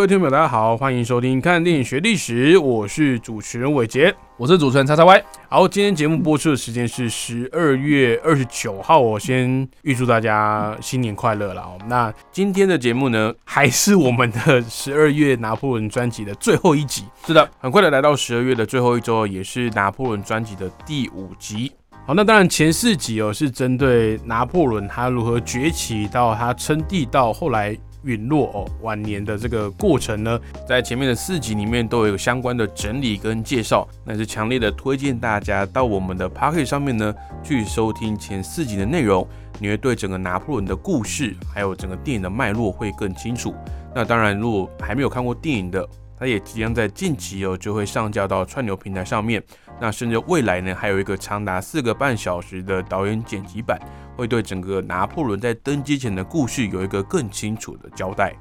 各位听众朋友，大家好，欢迎收听《看电影学历史》，我是主持人伟杰。我是主持人叉叉 Y。好，今天节目播出的时间是十二月二十九号，我先预祝大家新年快乐了哦。那今天的节目呢，还是我们的十二月拿破仑专辑的最后一集。是的，很快的来到十二月的最后一周，也是拿破仑专辑的第五集。好，那当然前四集哦是针对拿破仑他如何崛起到他称帝到后来。陨落哦，晚年的这个过程呢，在前面的四集里面都有相关的整理跟介绍，那是强烈的推荐大家到我们的 p o c k e t 上面呢去收听前四集的内容，你会对整个拿破仑的故事还有整个电影的脉络会更清楚。那当然，如果还没有看过电影的，它也即将在近期哦就会上架到串流平台上面。那甚至未来呢，还有一个长达四个半小时的导演剪辑版，会对整个拿破仑在登基前的故事有一个更清楚的交代。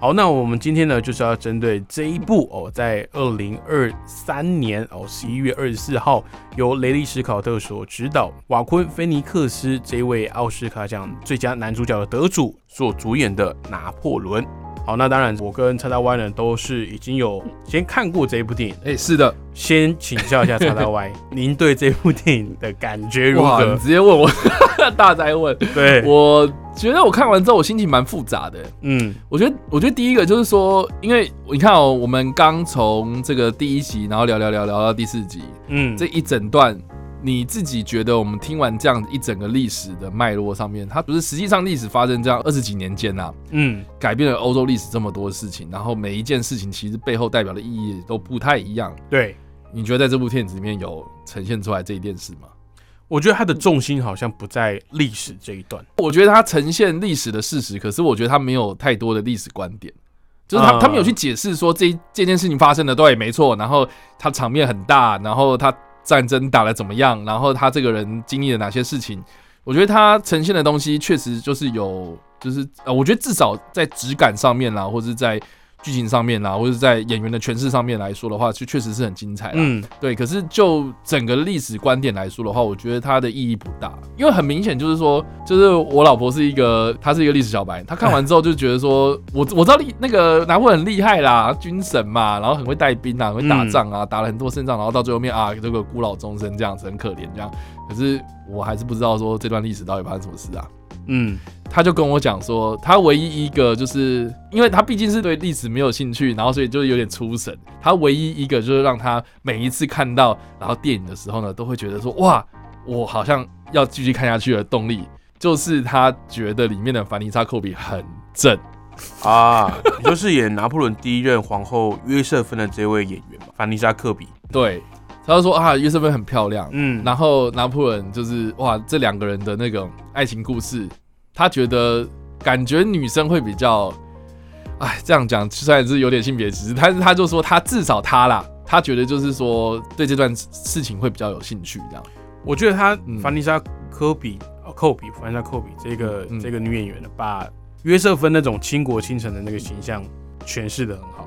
好，那我们今天呢，就是要针对这一部哦，在二零二三年哦十一月二十四号，由雷利·史考特所执导，瓦昆·菲尼克斯这位奥斯卡奖最佳男主角的得主所主演的《拿破仑》。好，那当然，我跟叉叉 Y 呢都是已经有先看过这一部电影。哎，是的，先请教一下叉叉 Y，您对这部电影的感觉如何？你直接问我，大灾问。对，我觉得我看完之后，我心情蛮复杂的。嗯，我觉得，我觉得第一个就是说，因为你看哦，我们刚从这个第一集，然后聊聊聊聊到第四集，嗯，这一整段。你自己觉得，我们听完这样一整个历史的脉络上面，它不是实际上历史发生这样二十几年间呐，嗯，改变了欧洲历史这么多事情，然后每一件事情其实背后代表的意义都不太一样。对，你觉得在这部片子里面有呈现出来这一件事吗？我觉得它的重心好像不在历史这一段，我觉得它呈现历史的事实，可是我觉得它没有太多的历史观点，就是他他们有去解释说这这件事情发生的对没错，然后它场面很大，然后它。战争打得怎么样？然后他这个人经历了哪些事情？我觉得他呈现的东西确实就是有，就是呃，我觉得至少在质感上面啦，或者在。剧情上面啦，或者在演员的诠释上面来说的话，就确实是很精彩。嗯，对。可是就整个历史观点来说的话，我觉得它的意义不大，因为很明显就是说，就是我老婆是一个，她是一个历史小白，她看完之后就觉得说，我我知道厉那个拿破仑很厉害啦，军神嘛，然后很会带兵啊，会打仗啊，打了很多胜仗，然后到最后面啊，这个孤老终生这样子很可怜这样。可是我还是不知道说这段历史到底发生什么事啊。嗯。他就跟我讲说，他唯一一个就是，因为他毕竟是对历史没有兴趣，然后所以就有点出神。他唯一一个就是让他每一次看到然后电影的时候呢，都会觉得说，哇，我好像要继续看下去的动力，就是他觉得里面的凡妮莎·科比很正啊，就是演拿破仑第一任皇后约瑟芬的这位演员嘛，凡妮莎·科比。对，他就说啊，约瑟芬很漂亮，嗯，然后拿破仑就是哇，这两个人的那种爱情故事。他觉得感觉女生会比较，哎，这样讲虽然是有点性别歧视，但是他就说他至少他啦，他觉得就是说对这段事情会比较有兴趣。这样，我觉得他凡妮莎·科比，科比，凡妮莎·科比这个这个女演员呢，把约瑟芬那种倾国倾城的那个形象诠释的很好。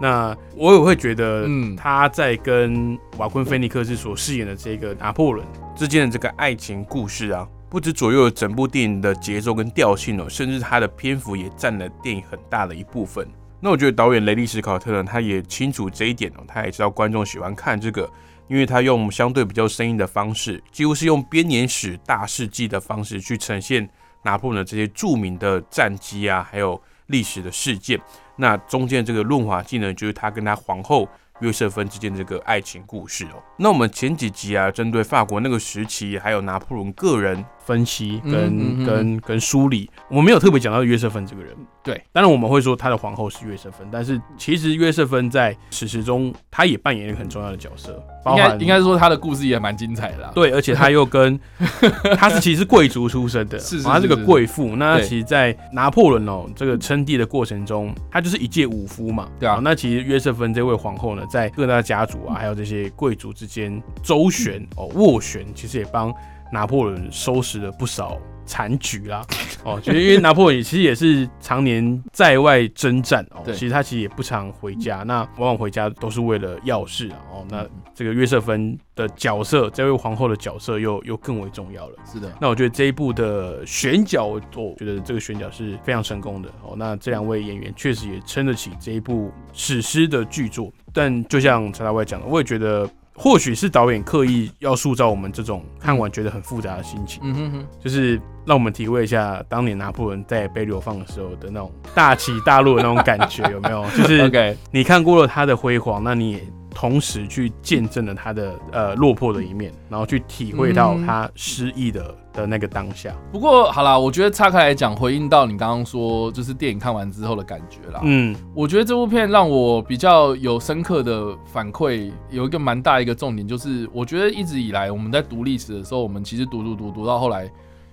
那我也会觉得，嗯，他在跟瓦昆·菲尼克斯所饰演的这个拿破仑之间的这个爱情故事啊。不止左右了整部电影的节奏跟调性哦，甚至它的篇幅也占了电影很大的一部分。那我觉得导演雷利·史考特呢，他也清楚这一点哦，他也知道观众喜欢看这个，因为他用相对比较生硬的方式，几乎是用编年史大事记的方式去呈现拿破仑这些著名的战绩啊，还有历史的事件。那中间这个润滑剂呢，就是他跟他皇后。约瑟芬之间这个爱情故事哦，那我们前几集啊，针对法国那个时期，还有拿破仑个人分析跟跟跟梳理，我们没有特别讲到约瑟芬这个人。对，当然我们会说他的皇后是约瑟芬，但是其实约瑟芬在史实中，他也扮演一个很重要的角色。应该应该说他的故事也蛮精彩的啦。对，而且他又跟 他是其实是贵族出身的，是他是个贵妇。那他其实，在拿破仑哦这个称帝的过程中，他就是一介武夫嘛。对啊哦那其实约瑟芬这位皇后呢，在各大家族啊，还有这些贵族之间周旋哦斡旋，其实也帮拿破仑收拾了不少。残局啦，哦，就是因为拿破仑其实也是常年在外征战哦，其实他其实也不常回家，那往往回家都是为了要事啊，哦，那这个约瑟芬的角色，这位皇后的角色又又更为重要了。是的，那我觉得这一部的选角，我我觉得这个选角是非常成功的哦。那这两位演员确实也撑得起这一部史诗的巨作。但就像陈大卫讲的，我也觉得或许是导演刻意要塑造我们这种看完觉得很复杂的心情，嗯哼哼，就是让我们体会一下当年拿破仑在被流放的时候的那种大起大落的那种感觉，有没有？就是。你看过了他的辉煌，那你也同时去见证了他的呃落魄的一面，然后去体会到嗯他失意的的那个当下。不过好啦，我觉得岔开来讲，回应到你刚刚说，就是电影看完之后的感觉啦。嗯我觉得这部片让我比较有深刻的反馈，有一个蛮大一个重点，就是我觉得一直以来我们在读历史的时候，我们其实读读读读到后来，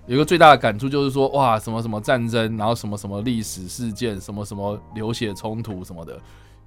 有一个最大的感触就是说，哇，什么什么战争，然后什么什么历史事件，什么什么流血冲突什么的，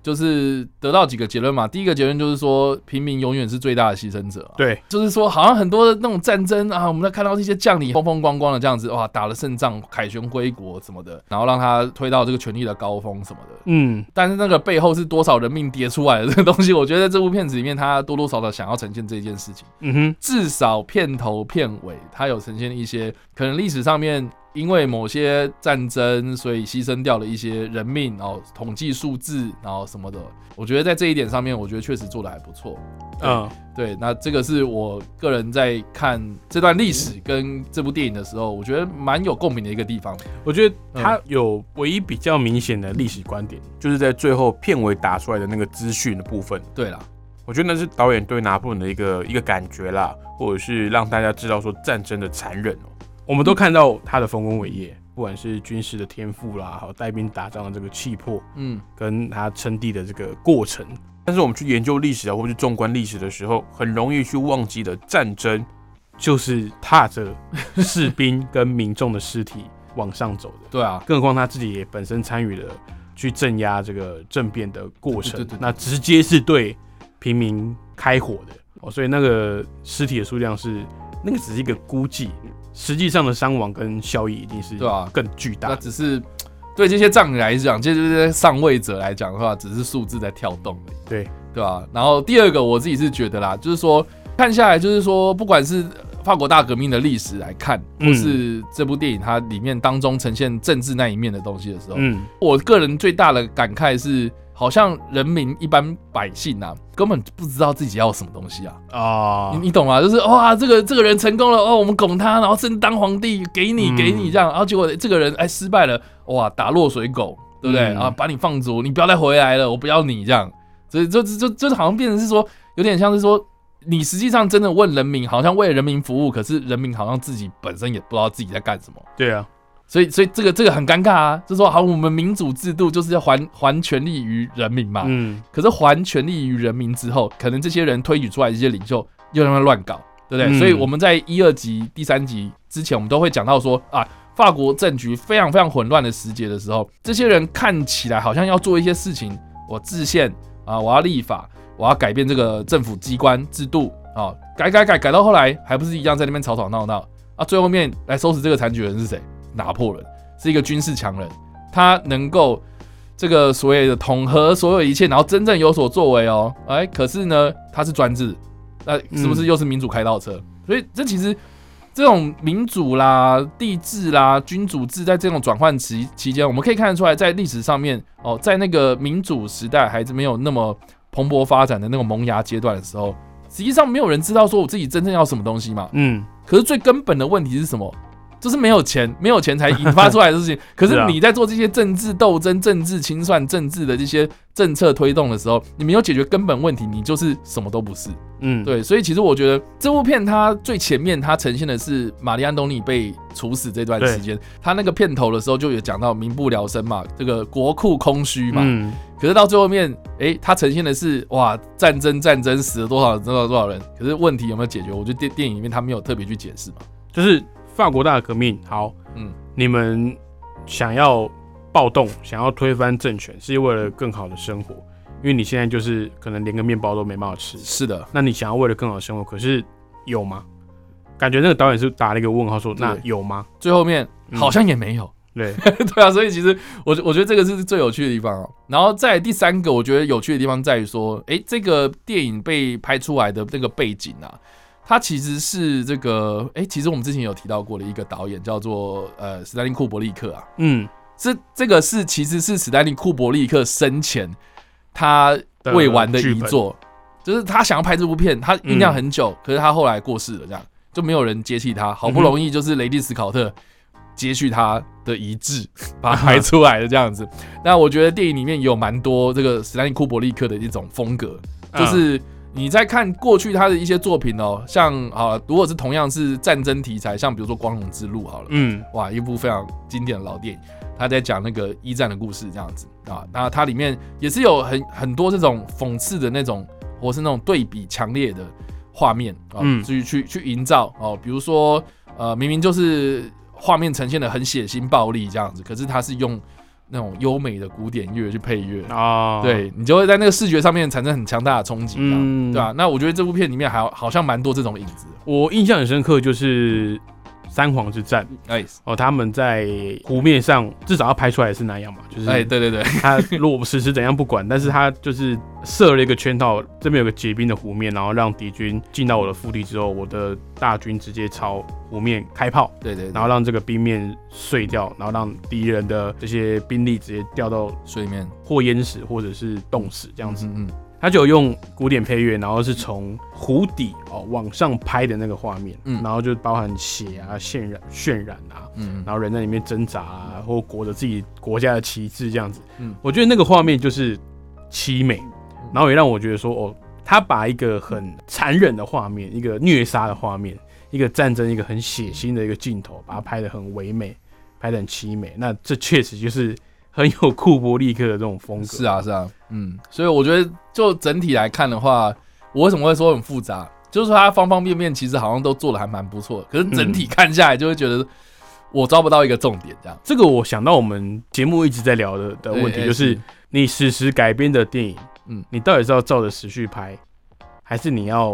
就是得到几个结论嘛。第一个结论就是说，平民永远是最大的牺牲者、啊。对，就是说，好像很多的那种战争啊，我们在看到这些将领风风光光的这样子，哇，打了胜仗，凯旋归国什么的，然后让他推到这个权力的高峰什么的。嗯但是那个背后是多少人命跌出来的这个东西，我觉得在这部片子里面，他多多少少想要呈现这件事情。嗯哼，至少片头片尾，他有呈现一些可能历史上面因为某些战争，所以牺牲掉了一些人命，然后统计数字，然后什么的。我觉得在这一点上面，我觉得确实做的还不错。嗯对，那这个是我个人在看这段历史跟这部电影的时候，我觉得蛮有共鸣的一个地方。我觉得他有唯一比较明显的历史观点，就是在最后片尾打出来的那个资讯的部分。对啦，我觉得那是导演对拿破仑的一个一个感觉啦，或者是让大家知道说战争的残忍哦。我们都看到他的丰功伟业，不管是军事的天赋啦，还有带兵打仗的这个气魄，嗯，跟他称帝的这个过程。但是我们去研究历史啊，或者是纵观历史的时候，很容易去忘记的战争，就是踏着士兵跟民众的尸体 往上走的。对啊，更何况他自己也本身参与了去镇压这个政变的过程，对对对对那直接是对平民开火的哦，所以那个尸体的数量是那个只是一个估计，实际上的伤亡跟效益一定是对啊更巨大的。那只是对这些将领来讲，这些上位者来讲的话，只是数字在跳动而已。对对吧、然后第二个，我自己是觉得啦，就是说看下来，就是说不管是法国大革命的历史来看，嗯或是这部电影它里面当中呈现政治那一面的东西的时候，嗯，我个人最大的感慨是，好像人民一般百姓啊，根本不知道自己要什么东西啊。啊你，你懂吗？就是哇，这个这个人成功了哦，我们拱他，然后真当皇帝，给你嗯给你这样，然后结果这个人哎失败了，哇，打落水狗，对不对？嗯啊，把你放逐，你不要再回来了，我不要你这样，所以就就就就好像变成是说，有点像是说。你实际上真的问人民，好像为人民服务，可是人民好像自己本身也不知道自己在干什么，对啊，所以所以这个这个很尴尬啊，就说好，我们民主制度就是要还还权利于人民嘛，嗯，可是还权利于人民之后，可能这些人推举出来的这些领袖又让他乱搞，对不对？嗯所以我们在一二集、第三集之前，我们都会讲到说啊，法国政局非常非常混乱的时节的时候，这些人看起来好像要做一些事情，我制宪啊，我要立法，我要改变这个政府机关制度啊，改改改改到后来还不是一样在那边吵吵闹闹啊？最后面来收拾这个残局的人是谁？拿破仑是一个军事强人，他能够。这个所谓的统合所有一切，然后真正有所作为哦，哎，可是呢，他是专制，那是不是又是民主开倒车？所以这其实这种民主啦、帝制啦、君主制，在这种转换期期间，我们可以看得出来，在历史上面哦，在那个民主时代还是没有那么蓬勃发展的那种萌芽阶段的时候，实际上没有人知道说我自己真正要什么东西嘛。嗯，可是最根本的问题是什么？就是没有钱，没有钱才引发出来的事情。可是你在做这些政治斗争、政治清算、政治的这些政策推动的时候，你没有解决根本问题，你就是什么都不是。嗯，对，所以其实我觉得这部片它最前面它呈现的是玛丽安东尼被处死这段时间，他那个片头的时候就有讲到民不聊生嘛，这个国库空虚嘛。嗯，可是到最后面，诶，它呈现的是哇战争战争死了多少多少多少人，可是问题有没有解决？我觉得电电影里面他没有特别去解释嘛。就是法国大革命，好，嗯，你们想要暴动，想要推翻政权，是为了更好的生活，因为你现在就是可能连个面包都没办法吃，是的，那你想要为了更好的生活，可是有吗？感觉那个导演是打了一个问号说，那有吗？最后面嗯好像也没有。对，对啊，所以其实我我觉得这个是最有趣的地方哦。然后再第三个，我觉得有趣的地方在于说，诶，这个电影被拍出来的那个背景啊，它其实是这个，诶，其实我们之前有提到过的一个导演叫做呃史丹利库伯利克啊，嗯，这这个是其实是史丹利库伯利克生前他未完的遗作，就是他想要拍这部片，他酝酿很久，可是他后来过世了，这样就没有人接替他，好不容易就是雷利斯考特接续他的遗志，把它拍出来的这样子。那我觉得电影里面有蛮多这个史丹利库伯利克的一种风格，就是你在看过去他的一些作品哦，像啊，如果是同样是战争题材，像比如说《光荣之路》好了，嗯。哇，一部非常经典的老电影，他在讲那个一战的故事这样子啊，那它里面也是有很很多这种讽刺的那种，或是那种对比强烈的画面啊，嗯。去去去营造哦，比如说呃，明明就是画面呈现的很血腥暴力这样子，可是他是用那种优美的古典乐去配乐。啊，，对你就会在那个视觉上面产生很强大的冲击，对吧、那我觉得这部片里面还好像蛮多这种影子。我印象很深刻，就是三皇之战。哎哦，他们在湖面上至少要拍出来是那样嘛，就是哎，对对对，他如果实施怎样不管，但是他就是设了一个圈套，这边有个结冰的湖面，然后让敌军进到我的腹地之后，我的大军直接朝湖面开炮，对对，然后让这个冰面碎掉，然后让敌人的这些兵力直接掉到水里面。或淹死或者是冻死这样子。嗯嗯他就有用古典配乐，然后是从湖底哦往上拍的那个画面，嗯然后就包含血啊、渲染、渲染啊，嗯然后人在里面挣扎啊，或裹着自己国家的旗帜这样子。嗯嗯，我觉得那个画面就是凄美，然后也让我觉得说，哦，他把一个很残忍的画面，一个虐杀的画面，一个战争，一个很血腥的一个镜头，把它拍得很唯美，拍得很凄美。那这确实就是很有库伯利克的这种风格。是啊，是啊，嗯，所以我觉得就整体来看的话，我为什么会说很复杂？就是说它方方面面其实好像都做的还蛮不错的，可是整体看下来就会觉得我抓不到一个重点，这样。这个我想到我们节目一直在聊的的问题，就是你史实改编的电影，嗯嗯，你到底是要照着时序拍，还是你要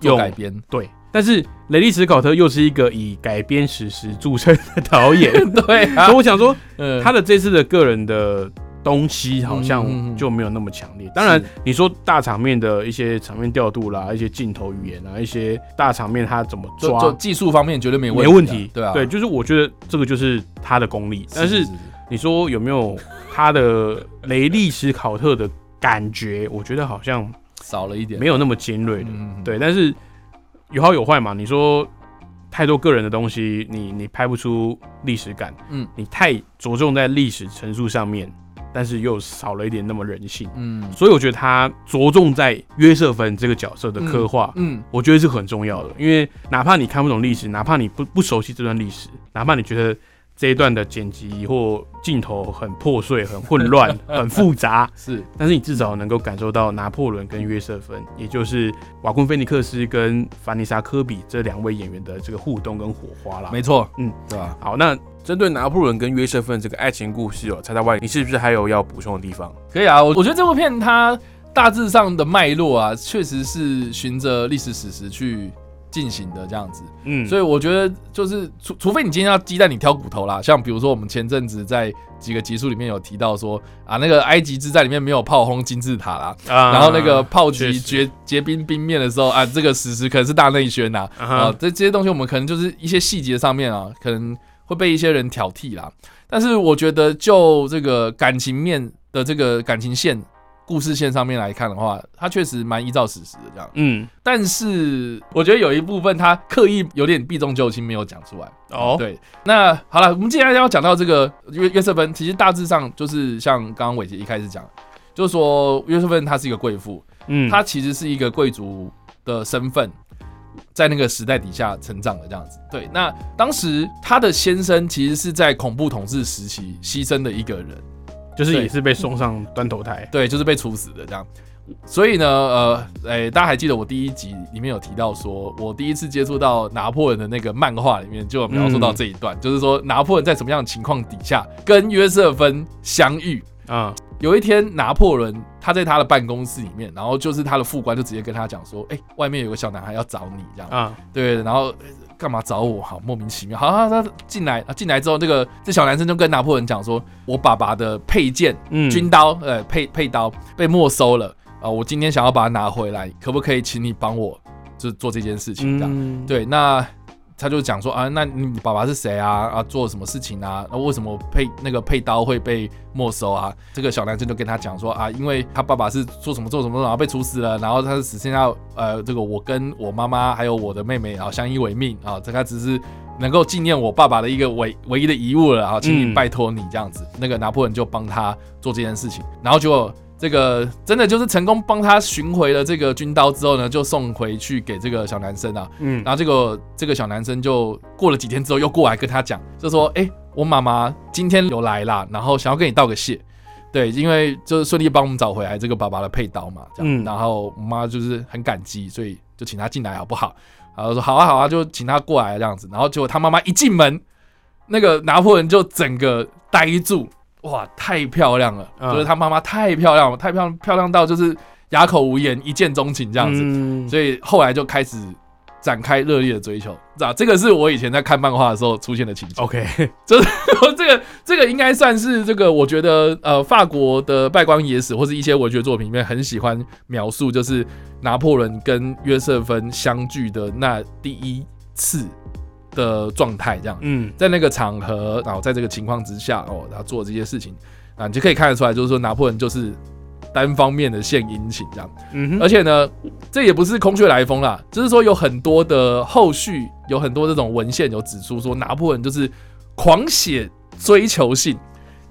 用做改编，对？但是雷利·史考特又是一个以改编史实著称的导演，对啊。所以，我想说，嗯。他的这次的个人的东西好像就没有那么强烈。当然，你说大场面的一些场面调度啦，一些镜头语言啊，一些大场面他怎么抓，技术方面绝对没没问问题，对啊，对，就是我觉得这个就是他的功力。但是你说有没有他的雷利·史考特的感觉？我觉得好像少了一点，没有那么尖锐的。嗯，对，但是有好有坏嘛。你说太多个人的东西，你你拍不出历史感，嗯嗯，你太着重在历史陈述上面，但是又少了一点那么人性。嗯所以我觉得他着重在约瑟芬这个角色的刻画，嗯我觉得是很重要的。因为哪怕你看不懂历史，哪怕你不不熟悉这段历史，哪怕你觉得这一段的剪辑或镜头很破碎、很混乱、很复杂，是但是你至少能够感受到拿破仑跟约瑟芬，也就是瓦昆菲尼克斯跟凡妮莎科比这两位演员的这个互动跟火花啦。没错，嗯，对吧？好，那针对拿破仑跟约瑟芬这个爱情故事哦，猜猜外，你是不是还有要补充的地方？可以啊，我我觉得这部片它大致上的脉络啊，确实是循着历史史实去进行的这样子。嗯，所以我觉得就是除除非你今天要鸡蛋里挑骨头啦，像比如说我们前阵子在几个集数里面有提到说啊，那个埃及之战里面没有炮轰金字塔啦，啊然后那个炮击结结冰冰面的时候啊，这个史实可能是大内宣呐啊这些东西我们可能就是一些细节上面啊，可能会被一些人挑剔啦。但是我觉得就这个感情面的这个感情线故事线上面来看的话，它确实蛮依照史实的这样。嗯，但是我觉得有一部分他刻意有点避重就轻，没有讲出来。哦，对，那好了，我们接下来要讲到这个约约瑟芬，其实大致上就是像刚刚伟杰一开始讲，就是说约瑟芬她是一个贵妇，嗯，她其实是一个贵族的身份，在那个时代底下成长的这样子。对，那当时他的先生其实是在恐怖统治时期牺牲的一个人，就是也是被送上断头台。对，就是被处死的这样。所以呢，呃，哎、大家还记得我第一集里面有提到说，我第一次接触到拿破仑的那个漫画里面就有描述到这一段，就是说拿破仑在什么样的情况底下跟约瑟芬相遇。啊，有一天，拿破仑他在他的办公室里面，然后就是他的副官就直接跟他讲说：“哎、外面有个小男孩要找你，这样。啊，对，然后呃干嘛找我？好莫名其妙。好，他他进来，啊进来之后，这个这小男生就跟拿破仑讲说：“我爸爸的佩剑嗯，军刀，呃，配配刀被没收了啊、我今天想要把它拿回来，可不可以请你帮我，就做这件事情？这样、嗯，对，那他就讲说啊，那你爸爸是谁啊？啊，做什么事情啊？那为什么配那个配刀会被没收啊？这个小男生就跟他讲说啊，因为他爸爸是做什么做什么，然后被处死了，然后他是只剩下呃，这个我跟我妈妈还有我的妹妹啊相依为命啊，这个只是。能够纪念我爸爸的一个唯唯一的遗物了啊，请你嗯拜托你这样子。那个拿破仑就帮他做这件事情，然后就这个真的就是成功帮他寻回了这个军刀之后呢，就送回去给这个小男生啊。嗯，然后这个这个小男生就过了几天之后又过来跟他讲，就说：“哎、我妈妈今天有来啦，然后想要跟你道个谢。”对，因为就是顺利帮我们找回来这个爸爸的配刀嘛，这样，嗯然后我妈就是很感激，所以就请他进来好不好？然后说好啊好啊，就请他过来这样子。然后结果他妈妈一进门，那个拿破仑就整个呆住，哇，太漂亮了！嗯就是他妈妈太漂亮了，太漂亮漂亮到就是哑口无言，一见钟情这样子。嗯所以后来就开始展开热烈的追求，啊，这个是我以前在看漫画的时候出现的情节。，OK，就是 这个这个应该算是这个，我觉得呃，法国的败光野史或是一些文学作品里面很喜欢描述，就是拿破仑跟约瑟芬相聚的那第一次的状态，这样。嗯，在那个场合，然后在这个情况之下，哦，然后做这些事情，啊，你就可以看得出来，就是说拿破仑就是单方面的献殷勤这样。嗯哼，而且呢，这也不是空穴来风啦，就是说有很多的后续，有很多这种文献有指出说，拿破仑就是狂写追求信，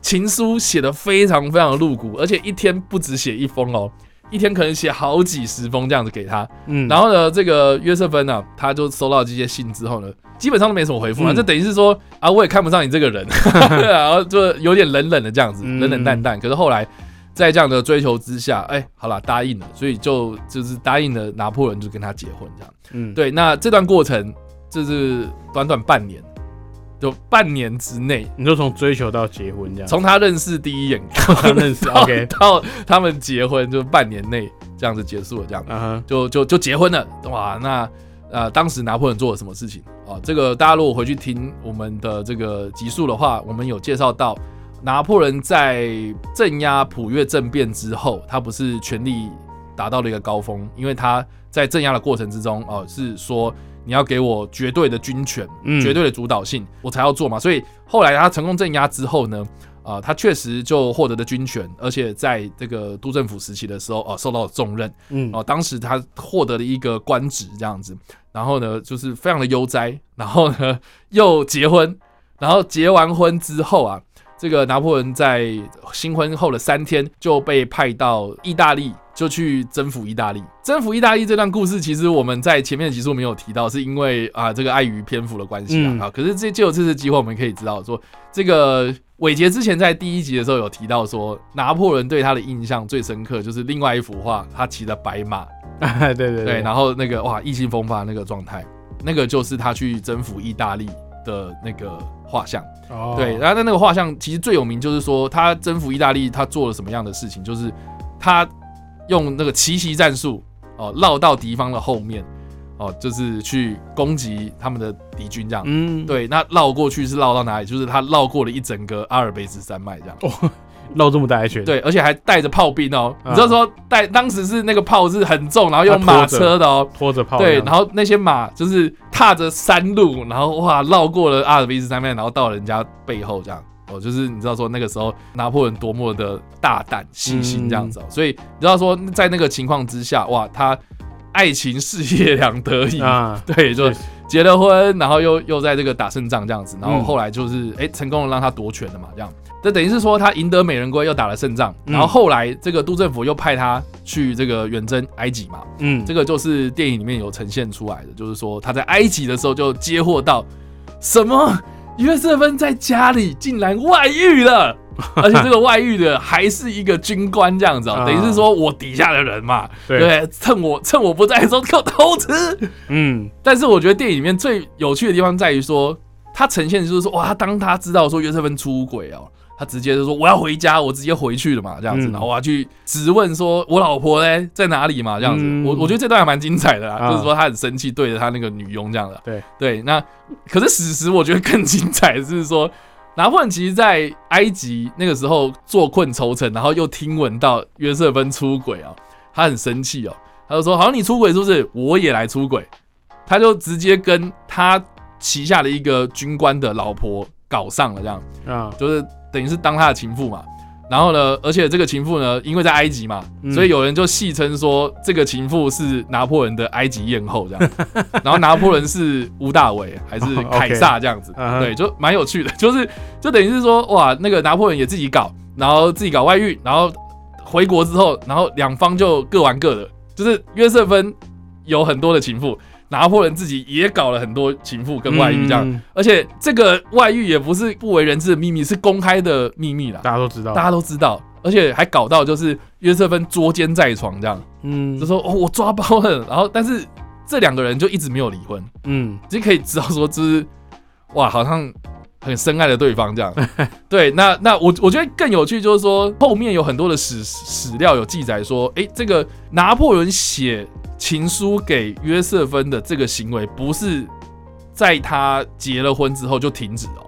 情书写的非常非常的露骨，而且一天不止写一封哦，一天可能写好几十封这样子给他。嗯，然后呢，这个约瑟芬呢、他就收到这些信之后呢，基本上都没什么回复啊，嗯。等于是说啊，我也看不上你这个人，然后就有点冷冷的这样子，嗯。冷冷淡淡。可是后来在这样的追求之下，哎，好了，答应了，所以就就是答应了拿破仑就跟他结婚这样。嗯，对，那这段过程就是短短半年，就半年之内，你就从追求到结婚这样，从他认识第一眼 他认识到，OK，到他们结婚，就半年内这样子结束了这样。嗯哼，就就就结婚了，哇，那呃，当时拿破仑做了什么事情啊？这个大家如果回去听我们的这个集数的话，我们有介绍到拿破仑在镇压普越政变之后，他不是权力达到了一个高峰，因为他在镇压的过程之中，哦、是说你要给我绝对的军权，绝对的主导性，我才要做嘛。所以后来他成功镇压之后呢，啊、他确实就获得了军权，而且在这个督政府时期的时候，呃、受到了重任。嗯，哦，当时他获得了一个官职这样子，然后呢，就是非常的悠哉，然后呢又结婚，然后结完婚之后啊，这个拿破仑在新婚后的三天就被派到意大利，就去征服意大利。征服意大利这段故事，其实我们在前面的集数没有提到，是因为啊这个碍于篇幅的关系啊。嗯啊可是这就有这次机会，我们可以知道说，这个伟杰之前在第一集的时候有提到说，拿破仑对他的印象最深刻就是另外一幅画，他骑着白马，对对对，然后那个哇意气风发那个状态，那个就是他去征服意大利的那个画像。哦，对，然后那那个画像其实最有名就是说他征服意大利，他做了什么样的事情？就是他用那个奇袭战术哦，绕到敌方的后面哦，就是去攻击他们的敌军这样。嗯，对，那绕过去是绕到哪里？就是他绕过了一整个阿尔卑斯山脉这样。哦，绕这么大一圈，，对，而且还带着炮兵哦。啊你知道说带当时是那个炮是很重，然后用马车的哦。拖着炮，对，然后那些马就是踏着山路，然后哇绕过了阿尔卑斯山脉，然后到人家背后这样，哦，就是你知道说那个时候拿破仑多么的大胆细心这样子哦，所以你知道说在那个情况之下，哇，他爱情事业两得意啊，对，就结了婚，然后又又在这个打胜仗这样子，然后嗯后来就是哎、成功的让他夺权了嘛，这样，这等于是说他赢得美人归，又打了胜仗，嗯然后后来这个督政府又派他去这个远征埃及嘛，嗯，这个就是电影里面有呈现出来的，就是说他在埃及的时候就接获到什么约瑟芬在家里竟然外遇了。而且这个外遇的还是一个军官这样子等于是说我底下的人嘛，对？趁我趁我不在的时候给我偷吃，嗯。但是我觉得电影里面最有趣的地方在于说，它呈现的就是说，哇，当他知道说约瑟芬出轨哦，他直接就说我要回家，我直接回去了嘛，这样子，嗯。然后我要去质问说我老婆嘞在哪里嘛，这样子，嗯。我我觉得这段还蛮精彩的啦，啊。就是说他很生气，对着他那个女佣这样。的，对。对，那可是史实我觉得更精彩的是说。拿破仑其实，在埃及那个时候坐困愁城，然后又听闻到约瑟芬出轨啊，他很生气哦，他就说：“好，你出轨是不是？我也来出轨。”他就直接跟他旗下的一个军官的老婆搞上了，这样。啊，就是等于是当他的情妇嘛。然后呢，而且这个情妇呢，因为在埃及嘛，嗯所以有人就戏称说这个情妇是拿破仑的埃及艳后这样。然后拿破仑是吴大维还是 凯撒这样子，对，就蛮有趣的。就是就等于是说，哇，那个拿破仑也自己搞，然后自己搞外遇，然后回国之后，然后两方就各玩各的。就是约瑟芬有很多的情妇，拿破仑自己也搞了很多情妇跟外遇这样。嗯。而且这个外遇也不是不为人知的秘密，是公开的秘密啦，大家都知道。大，家都知道，而且还搞到就是约瑟芬捉奸在床这样，嗯。就说哦我抓包了，然后但是这两个人就一直没有离婚，嗯。其实可以知道说就是哇好像很深爱的对方这样，对，那那我我觉得更有趣就是说后面有很多的史史料有记载说，诶，这个拿破仑写情书给约瑟芬的这个行为不是在他结了婚之后就停止哦，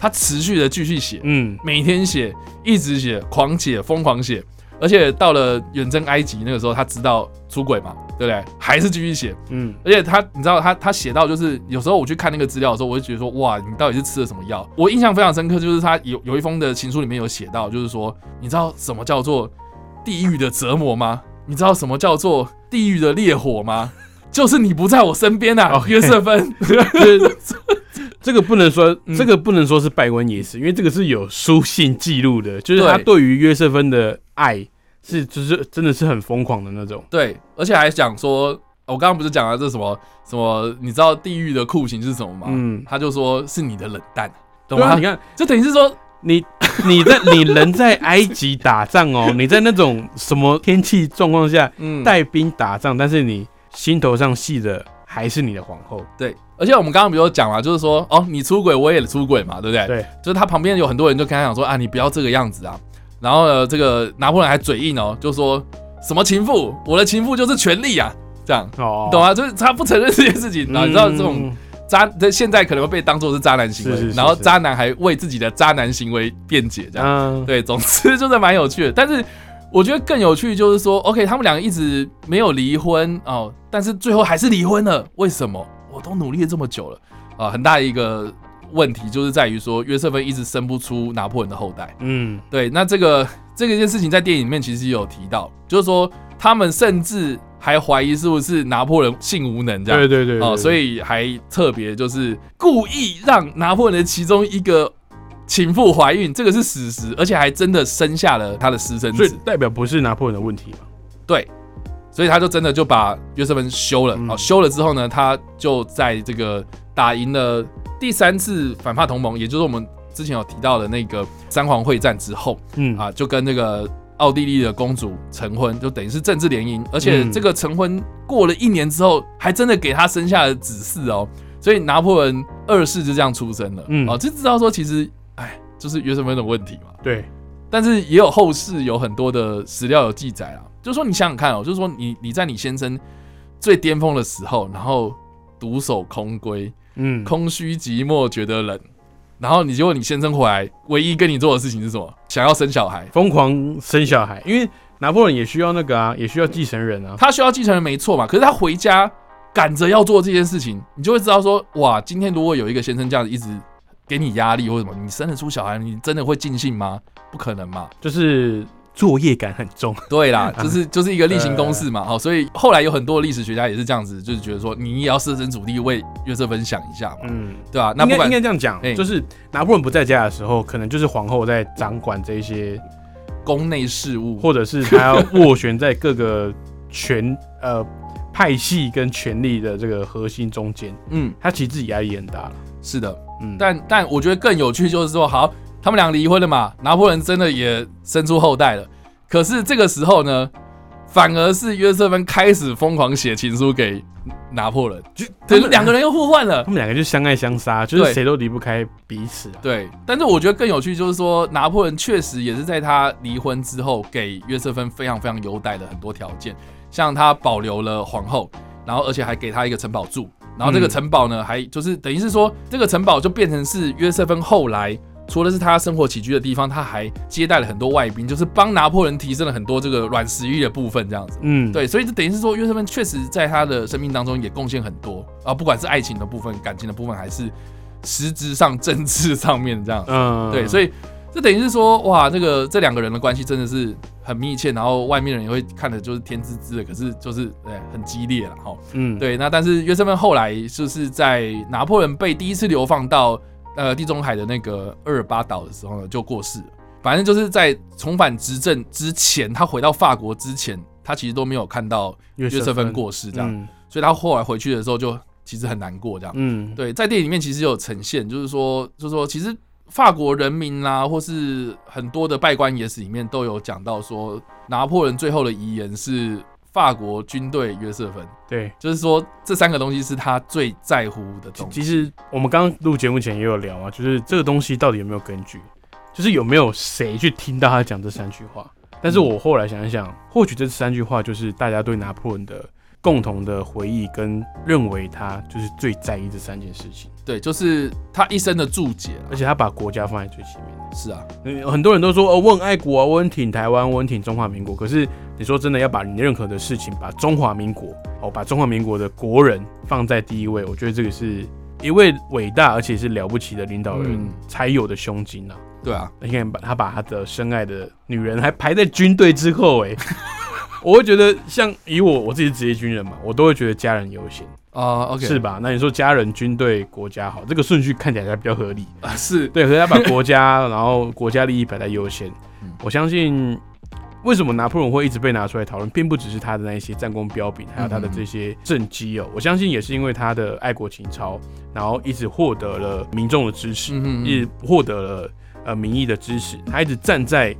他持续的继续写，嗯每天写，一直写，狂写，疯狂写，而且到了远征埃及那个时候，他知道出轨嘛，对不对？还是继续写，嗯而且他，你知道他他写到就是有时候我去看那个资料的时候，我就觉得说，哇，你到底是吃了什么药？我印象非常深刻，就是他有有一封的情书里面有写到，就是说，你知道什么叫做地狱的折磨吗？你知道什么叫做地狱的烈火吗？就是你不在我身边啊，OK 约瑟芬。这个不能说，嗯这个不能说是拜官野史，因为这个是有书信记录的，就是他对对于约瑟芬的爱是，就是真的是很疯狂的那种。对，而且还讲说，我刚刚不是讲了这什么什么？你知道地狱的酷刑是什么吗？嗯他就说是你的冷淡，懂吗？你看就等于是说，你 你在你人在埃及打仗哦，你在那种什么天气状况下嗯，带兵打仗，但是你心头上系的还是你的皇后。对。而且我们刚刚比如讲嘛，就是说，哦，你出轨，我也出轨嘛，对不对？对，就是他旁边有很多人就跟他讲说，啊，你不要这个样子啊。然后呢，这个拿破仑还嘴硬哦，就说什么情妇，我的情妇就是权力啊，这样。哦懂吗？就是他不承认这件事情，然后你知道这种嗯渣，这现在可能会被当做是渣男行为，是是是然后渣男还为自己的渣男行为辩解，这样。嗯，对，总之就是蛮有趣的。但是我觉得更有趣就是说，OK，他们两个一直没有离婚哦，但是最后还是离婚了。为什么？我都努力了这么久了啊、很大一个问题就是在于说，约瑟芬一直生不出拿破仑的后代。嗯对，那这个这个件事情在电影里面其实也有提到，就是说他们甚至还怀疑是不是拿破仑性无能这样。对对对对哦，所以还特别就是故意让拿破仑的其中一个情妇怀孕，这个是史实，而且还真的生下了他的私生子。所以代表不是拿破仑的问题嘛？对，所以他就真的就把约瑟芬休了。嗯哦，休了之后呢，他就在这个打赢了第三次反法同盟，也就是我们之前有提到的那个三皇会战之后嗯啊，就跟那个。奥地利的公主成婚，就等于是政治联姻，而且嗯这个成婚过了一年之后，还真的给他生下了子嗣哦。所以拿破仑二世就这样出生了。嗯哦，就知道说其实，哎，就是约瑟芬的问题嘛。对，但是也有后世有很多的史料有记载啊，就是说你想想看哦，就是说你你在你先生最巅峰的时候，然后独守空闺，嗯，空虚寂寞觉得冷，然后你结果你先生回来，唯一跟你做的事情是什么？想要生小孩。疯狂生小孩，因为拿破仑也需要那个啊，也需要继承人啊。他需要继承人没错嘛，可是他回家赶着要做这件事情，你就会知道说，哇，今天如果有一个先生这样子一直给你压力或者什么，你生得出小孩，你真的会尽兴吗？不可能嘛。就是作业感很重。对啦，就是就是一个例行公事嘛。好，所以后来有很多历史学家也是这样子，就是觉得说你也要设身处地为约瑟芬想一下嘛，嗯，对吧？那不管应该应该这样讲哎，就是拿破仑不在家的时候，可能就是皇后在掌管这些，宫内事务，或者是他要斡旋在各个权 呃派系跟权力的这个核心中间，嗯，他其实自己压力也很大了。是的。嗯，但但我觉得更有趣就是说，好，他们俩离婚了嘛，拿破仑真的也生出后代了。可是这个时候呢，反而是约瑟芬开始疯狂写情书给拿破仑，就两个人又互换了他。们两个就相爱相杀，就是谁都离不开彼此啊。对，但是我觉得更有趣就是说，拿破仑确实也是在他离婚之后，给约瑟芬非常非常优待的很多条件，像他保留了皇后，然后而且还给他一个城堡住，然后这个嗯城堡呢，还就是等于是说，这个城堡就变成是约瑟芬后来。除了是他生活起居的地方，他还接待了很多外宾，就是帮拿破仑提升了很多这个软实力的部分，这样子。嗯，对，所以这等于是说，约瑟芬确实在他的生命当中也贡献很多啊，不管是爱情的部分、感情的部分，还是实质上政治上面这样。嗯，对，所以这等于是说，哇，这个这两个人的关系真的是很密切，然后外面人也会看的就是天滋滋的，可是就是对很激烈了哈。嗯，对，那但是约瑟芬后来就是在拿破仑被第一次流放到呃地中海的那个厄尔巴岛的时候呢，就过世了。反正就是在重返执政之前，他回到法国之前，他其实都没有看到约约瑟芬过世这样，嗯所以他后来回去的时候就其实很难过这样。嗯，对，在电影里面其实有呈现，就是说，就是说，其实法国人民啦、或是很多的拜官野史里面都有讲到说，拿破仑最后的遗言是法国军队约瑟芬，对。就是说这三个东西是他最在乎的东西。其实我们刚刚录节目前也有聊啊，就是这个东西到底有没有根据，就是有没有谁去听到他讲这三句话。但是我后来想一想，或许这三句话就是大家对拿破仑的共同的回忆，跟认为他就是最在意这三件事情，对，就是他一生的注解啦而且他把国家放在最前面。是啊，嗯很多人都说哦，我很爱国啊，我很挺台湾，我很挺中华民国。可是你说真的要把你任何的事情，把中华民国哦，把中华民国的国人放在第一位，我觉得这个是一位伟大而且是了不起的领导人嗯才有的胸襟啊。对啊，你看，把他把他的深爱的女人还排在军队之后、哎，我会觉得像以我我自己是职业军人嘛，我都会觉得家人优先，啊，OK，是吧？那你说家人、军队、国家好，这个顺序看起来才比较合理。啊，是，对，可是他把国家，然后国家利益摆在优先嗯。我相信，为什么拿破仑会一直被拿出来讨论，并不只是他的那些战功彪炳，还有他的这些政绩哦。我相信也是因为他的爱国情操，然后一直获得了民众的支持，一直获得了呃民意的支持，他一直站在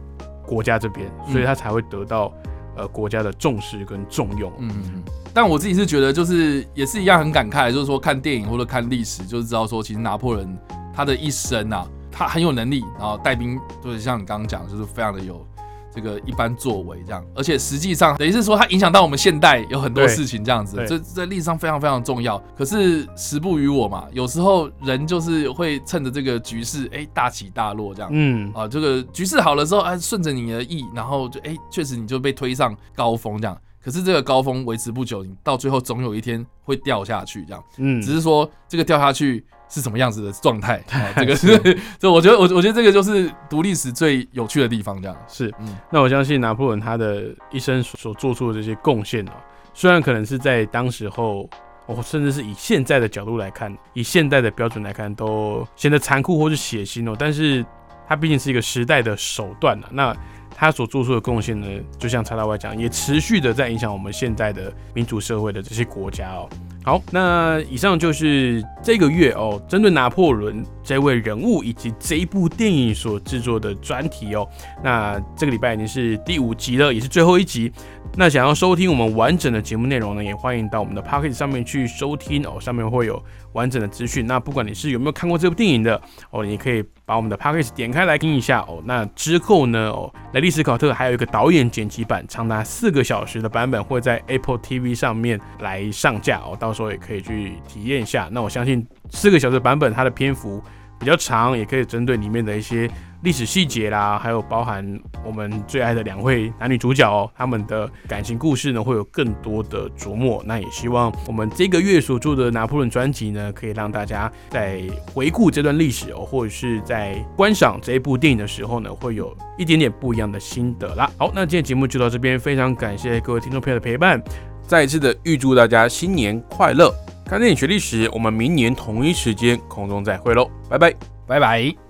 国家这边，所以他才会得到呃国家的重视跟重用。嗯，嗯但我自己是觉得，就是也是一样很感慨，就是说看电影或者看历史，就是知道说，其实拿破仑他的一生啊，他很有能力，然后带兵就是像你刚刚讲，就是非常的有这个一般作为这样，而且实际上等于是说，它影响到我们现代有很多事情这样子，对这在历史上非常非常重要。可是时不与我嘛，有时候人就是会趁着这个局势，哎，大起大落这样。嗯，啊，这个局势好了之后，哎，顺着你的意，然后就哎，确实你就被推上高峰这样。可是这个高峰维持不久，你到最后总有一天会掉下去，这样。嗯只是说这个掉下去是什么样子的状态 啊？这个是，这我觉得我我觉得这个就是读历史最有趣的地方，这样。是嗯，那我相信拿破仑他的一生所所做出的这些贡献啊，虽然可能是在当时候，哦，甚至是以现在的角度来看，以现代的标准来看，都显得残酷或是血腥哦，但是它毕竟是一个时代的手段啊。那他所做出的贡献呢，就像查大外讲，也持续的在影响我们现在的民主社会的这些国家哦。好，那以上就是这个月哦，针对拿破仑这位人物以及这一部电影所制作的专题哦。那这个礼拜已经是第五集了，也是最后一集。那想要收听我们完整的节目内容呢，也欢迎到我们的 p o c k e t 上面去收听哦，上面会有完整的资讯。那不管你是有没有看过这部电影的哦，你可以把我们的 p a c k a g e 点开来听一下哦。那之后呢，哦，雷利史考特还有一个导演剪辑版，长达四个小时的版本会在 Apple TV 上面来上架哦，到时候也可以去体验一下。那我相信四个小时版本它的篇幅。比较长，也可以针对里面的一些。历史细节啦，还有包含我们最爱的两位男女主角哦，他们的感情故事呢，会有更多的琢磨。那也希望我们这个月所做的拿破仑专辑呢，可以让大家在回顾这段历史哦，或者是在观赏这一部电影的时候呢，会有一点点不一样的心得啦。好，那今天节目就到这边，非常感谢各位听众朋友的陪伴，再一次的预祝大家新年快乐！看电影学历史，我们明年同一时间空中再会喽，拜拜，拜拜。